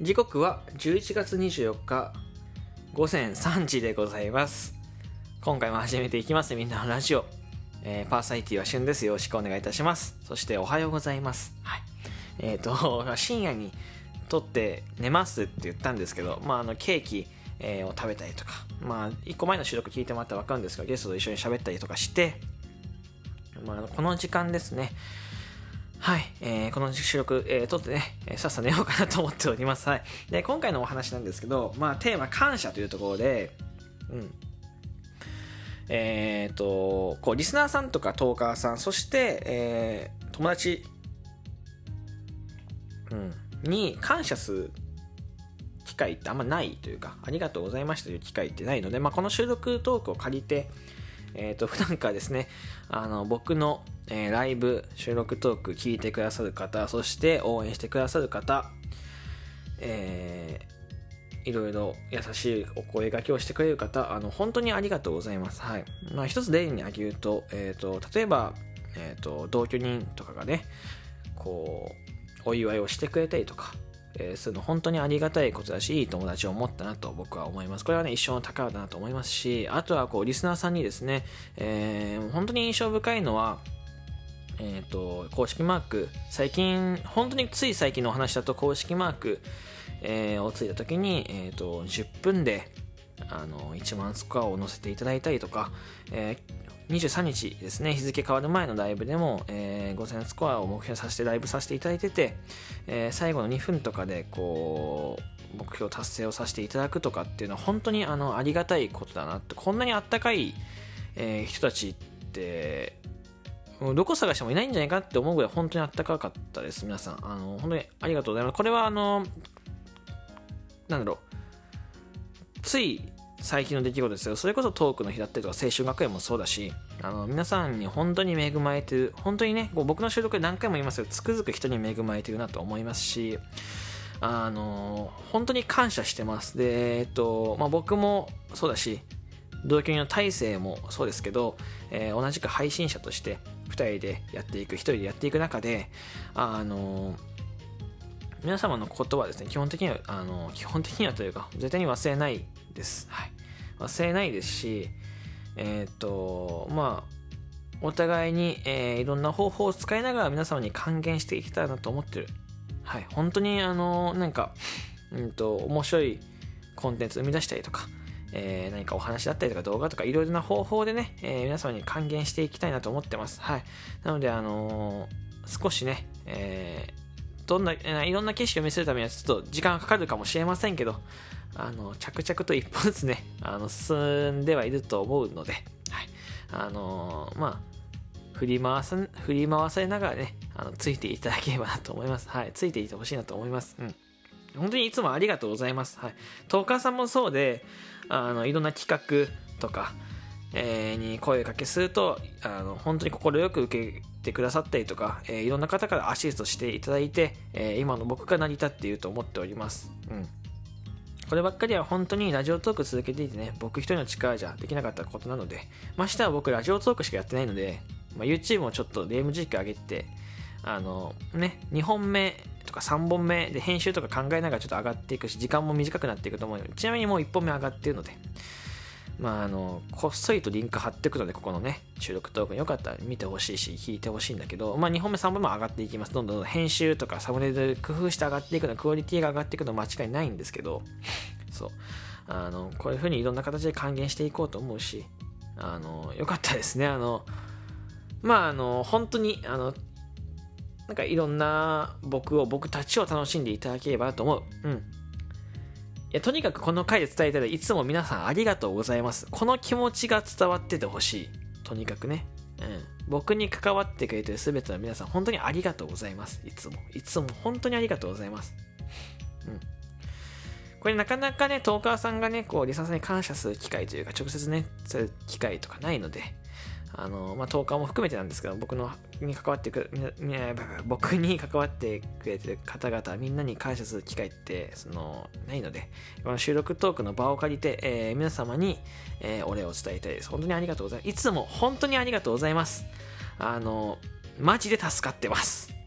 時刻は11月24日午前3時でございます。今回も始めていきますみんなのラジオ、えー、パーサイティは旬です。よろしくお願いいたします。そしておはようございます。はい。えっ、ー、と深夜に撮って寝ますって言ったんですけどまああのケーキえー、を食べたりとか、まあ、1個前の収録聞いてもらったら分かるんですが、ゲストと一緒に喋ったりとかして、まあ、この時間ですね、はい、えー、この収録、えー、撮ってね、えー、さっさ寝ようかなと思っております。はい。で、今回のお話なんですけど、まあ、テーマ、感謝というところで、うん。えっ、ー、と、こう、リスナーさんとかトーカーさん、そして、えー、友達、うん、に感謝する機会ってあんまないというか、ありがとうございましたという機会ってないので、まあ、この収録トークを借りて、えっ、ー、と、普段からですね、あの、僕の、えー、ライブ、収録トーク聞いてくださる方、そして応援してくださる方、えー、いろいろ優しいお声がけをしてくれる方、あの、本当にありがとうございます。はい。まあ、一つ例に挙げると、えっ、ー、と、例えば、えっ、と、同居人とかがね、こう、お祝いをしてくれたりとか、えー、するの本当にありがたいことだし、いい友達を持ったなと僕は思います。これはね、一生の宝だなと思いますし、あとはこう、リスナーさんにですね、えー、本当に印象深いのは、えっ、ー、と、公式マーク、最近、本当につい最近のお話だと公式マーク、えー、をついた時に、えっ、ー、と、10分で、あの、1万スコアを載せていただいたりとか、えー、23日ですね、日付変わる前のライブでも、えー、5000スコアを目標させてライブさせていただいてて、えー、最後の2分とかで、こう、目標達成をさせていただくとかっていうのは本当にあのありがたいことだなって、こんなにあったかい、えー、人たちって、どこ探してもいないんじゃないかって思うぐらい本当にあったかかったです、皆さん。あの、本当にありがとうございます。これはあの、なんだろう、つい最近の出来事ですよ。それこそトークの日だったりとか、青春学園もそうだし、あの、皆さんに本当に恵まれてる、本当にね、こう僕の収録で何回も言いますけど、つくづく人に恵まれてるなと思いますし、あの、本当に感謝してます。で、えっと、まあ、僕もそうだし、同居人の大勢もそうですけど、えー、同じく配信者として2人でやっていく1人でやっていく中であの皆様の言葉ですね基本的にはあの基本的にはというか絶対に忘れないです、はい、忘れないですしえっ、ー、とまあお互いに、えー、いろんな方法を使いながら皆様に還元していきたいなと思ってるはい本当にあのなんかうんと面白いコンテンツ生み出したりとかえー、何かお話だったりとか動画とかいろいろな方法でね、えー、皆様に還元していきたいなと思ってます。はい。なので、あのー、少しね、えどんな、いろんな景色を見せるためにはちょっと時間がかかるかもしれませんけど、あの、着々と一歩ずつね、あの、進んではいると思うので、はい。あのまあ、振り回さ、振り回されながらね、あの、ついていただければなと思います。はい。ついていてほしいなと思います。うん。本当にいつもありがとうございます。はい。トーカーさんもそうで、あの、いろんな企画とか、えー、に声かけすると、あの、本当に快く受けてくださったりとか、えー、いろんな方からアシストしていただいて、えー、今の僕が成り立っていると思っております。うん。こればっかりは本当にラジオトーク続けていてね、僕一人の力じゃできなかったことなので、ましては僕ラジオトークしかやってないので、まあ、YouTube もちょっとゲーム実況上げて、あの、ね、2本目とか3本目で編集とか考えながらちょっと上がっていくし、時間も短くなっていくと思うので、ちなみにもう1本目上がっているので、まあ、あの、こっそりとリンク貼っていくので、ここのね、収録トークよかったら見てほしいし、聞いてほしいんだけど、まあ、2本目、3本目も上がっていきます。どんどん編集とかサムネで工夫して上がっていくの、クオリティが上がっていくの間違いないんですけど、そう。あの、こういう風にいろんな形で還元していこうと思うし、あの、よかったですね。あの、まあ、あの、本当に、あの、なんかいろんな僕を、僕たちを楽しんでいただければと思う。うん。いや、とにかくこの回で伝えたらいつも皆さんありがとうございます。この気持ちが伝わっててほしい。とにかくね。うん。僕に関わってくれてる全ての皆さん、本当にありがとうございます。いつも。いつも本当にありがとうございます。うん。これなかなかね、トーカーさんがね、こう、リサさんに感謝する機会というか、直接ね、そういう機会とかないので、あの、まあ、トーカーも含めてなんですけど、僕のに関わってくる、僕に関わってくれてる方々、みんなに感謝する機会って、その、ないので、この収録トークの場を借りて、えー、皆様に、えー、お礼を伝えたいです。本当にありがとうございます。いつも本当にありがとうございます。あの、マジで助かってます。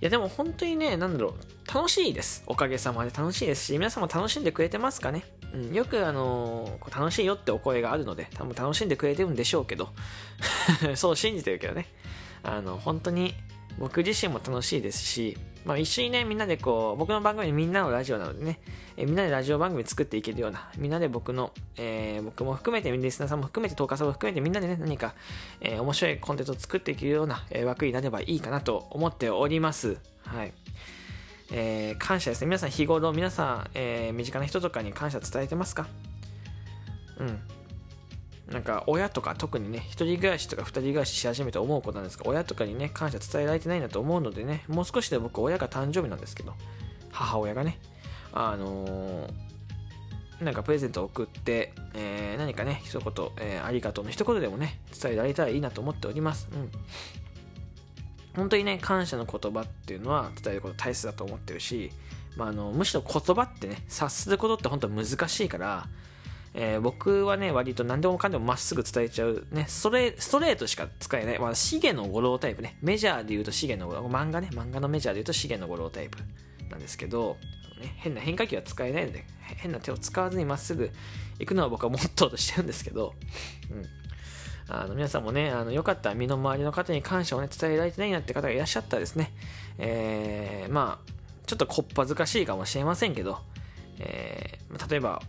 いやでも本当にね、なんだろう、楽しいです。おかげさまで楽しいですし、皆さんも楽しんでくれてますかね。うん、よくあのー、楽しいよってお声があるので、多分楽しんでくれてるんでしょうけど、そう信じてるけどね。あの、本当に僕自身も楽しいですし、まあ、一緒にね、みんなでこう、僕の番組みんなのラジオなのでね、えみんなでラジオ番組作っていけるような、みんなで僕の、えー、僕も含めて、リスナーさんも含めて、トーカーさんも含めて、みんなでね、何か、えー、面白いコンテンツを作っていけるような、えー、枠になればいいかなと思っております。はい。えー、感謝ですね。皆さん日頃、皆さん、えー、身近な人とかに感謝伝えてますか？うん。なんか親とか特にね、一人暮らしとか二人暮らしし始めて思うことなんですが、親とかにね、感謝伝えられてないんだと思うのでね、もう少しで僕、親が誕生日なんですけど、母親がね、あのー、なんかプレゼントを送って、えー、何かね、一言、えー、ありがとうの一言でもね、伝えられたらいいなと思っております。うん。本当にね、感謝の言葉っていうのは伝えること大切だと思ってるし、まあ、あのむしろ言葉ってね、察することって本当難しいから、えー、僕はね、割と何でもかんでもまっすぐ伝えちゃう、ね、ストレストレートしか使えない、まあ、シゲの五郎タイプね、メジャーで言うとシゲの五郎、漫画ね、漫画のメジャーで言うとシゲの五郎タイプなんですけど、ね、変な変化球は使えないので、変な手を使わずにまっすぐ行くのは僕はモットーとしてるんですけど、うん。あの皆さんもね、あのよかったら身の回りの方に感謝をね、伝えられてないなって方がいらっしゃったらですね、えー、まあ、ちょっとこっぱずかしいかもしれませんけど、えー、例えば、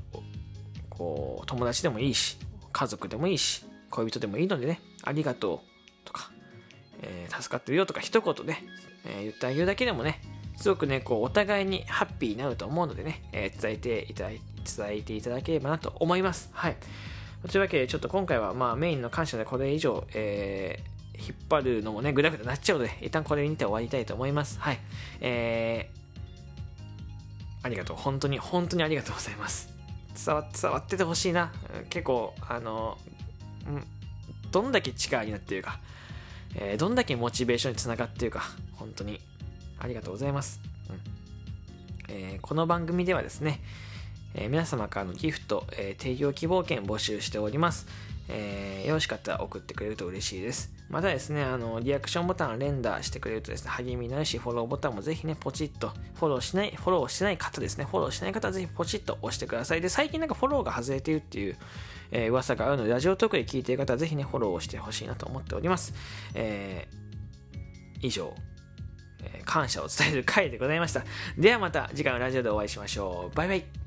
こう友達でもいいし家族でもいいし恋人でもいいのでねありがとうとか、えー、助かってるよとか一言ね、えー、言ってあげるだけでもねすごくねこうお互いにハッピーになると思うのでね、えー、伝えていただ伝えていただければなと思います。はい。というわけでちょっと今回はまあメインの感謝でこれ以上、えー、引っ張るのもねぐだぐだなっちゃうので一旦これにて終わりたいと思います。はい。えー、ありがとう。本当に本当にありがとうございます。伝わ伝わっててほしいな。結構あの、どんだけ力になっているか、えー、どんだけモチベーションにつながっているか。本当にありがとうございます、うん。えー、この番組ではですね、えー、皆様からのギフト、え提供希望券募集しております、えーよろしかったら送ってくれると嬉しいですまたですね、あの、リアクションボタンを連打してくれるとですね、励みになるし、フォローボタンもぜひね、ポチッと、フォローしない、フォローしてない方ですね、フォローしない方はぜひポチッと押してください。で、最近なんかフォローが外れているっていう、えー、噂があるので、ラジオトークで聞いている方はぜひね、フォローをしてほしいなと思っております。えー、以上、えー、感謝を伝える回でございました。ではまた次回のラジオでお会いしましょう。バイバイ。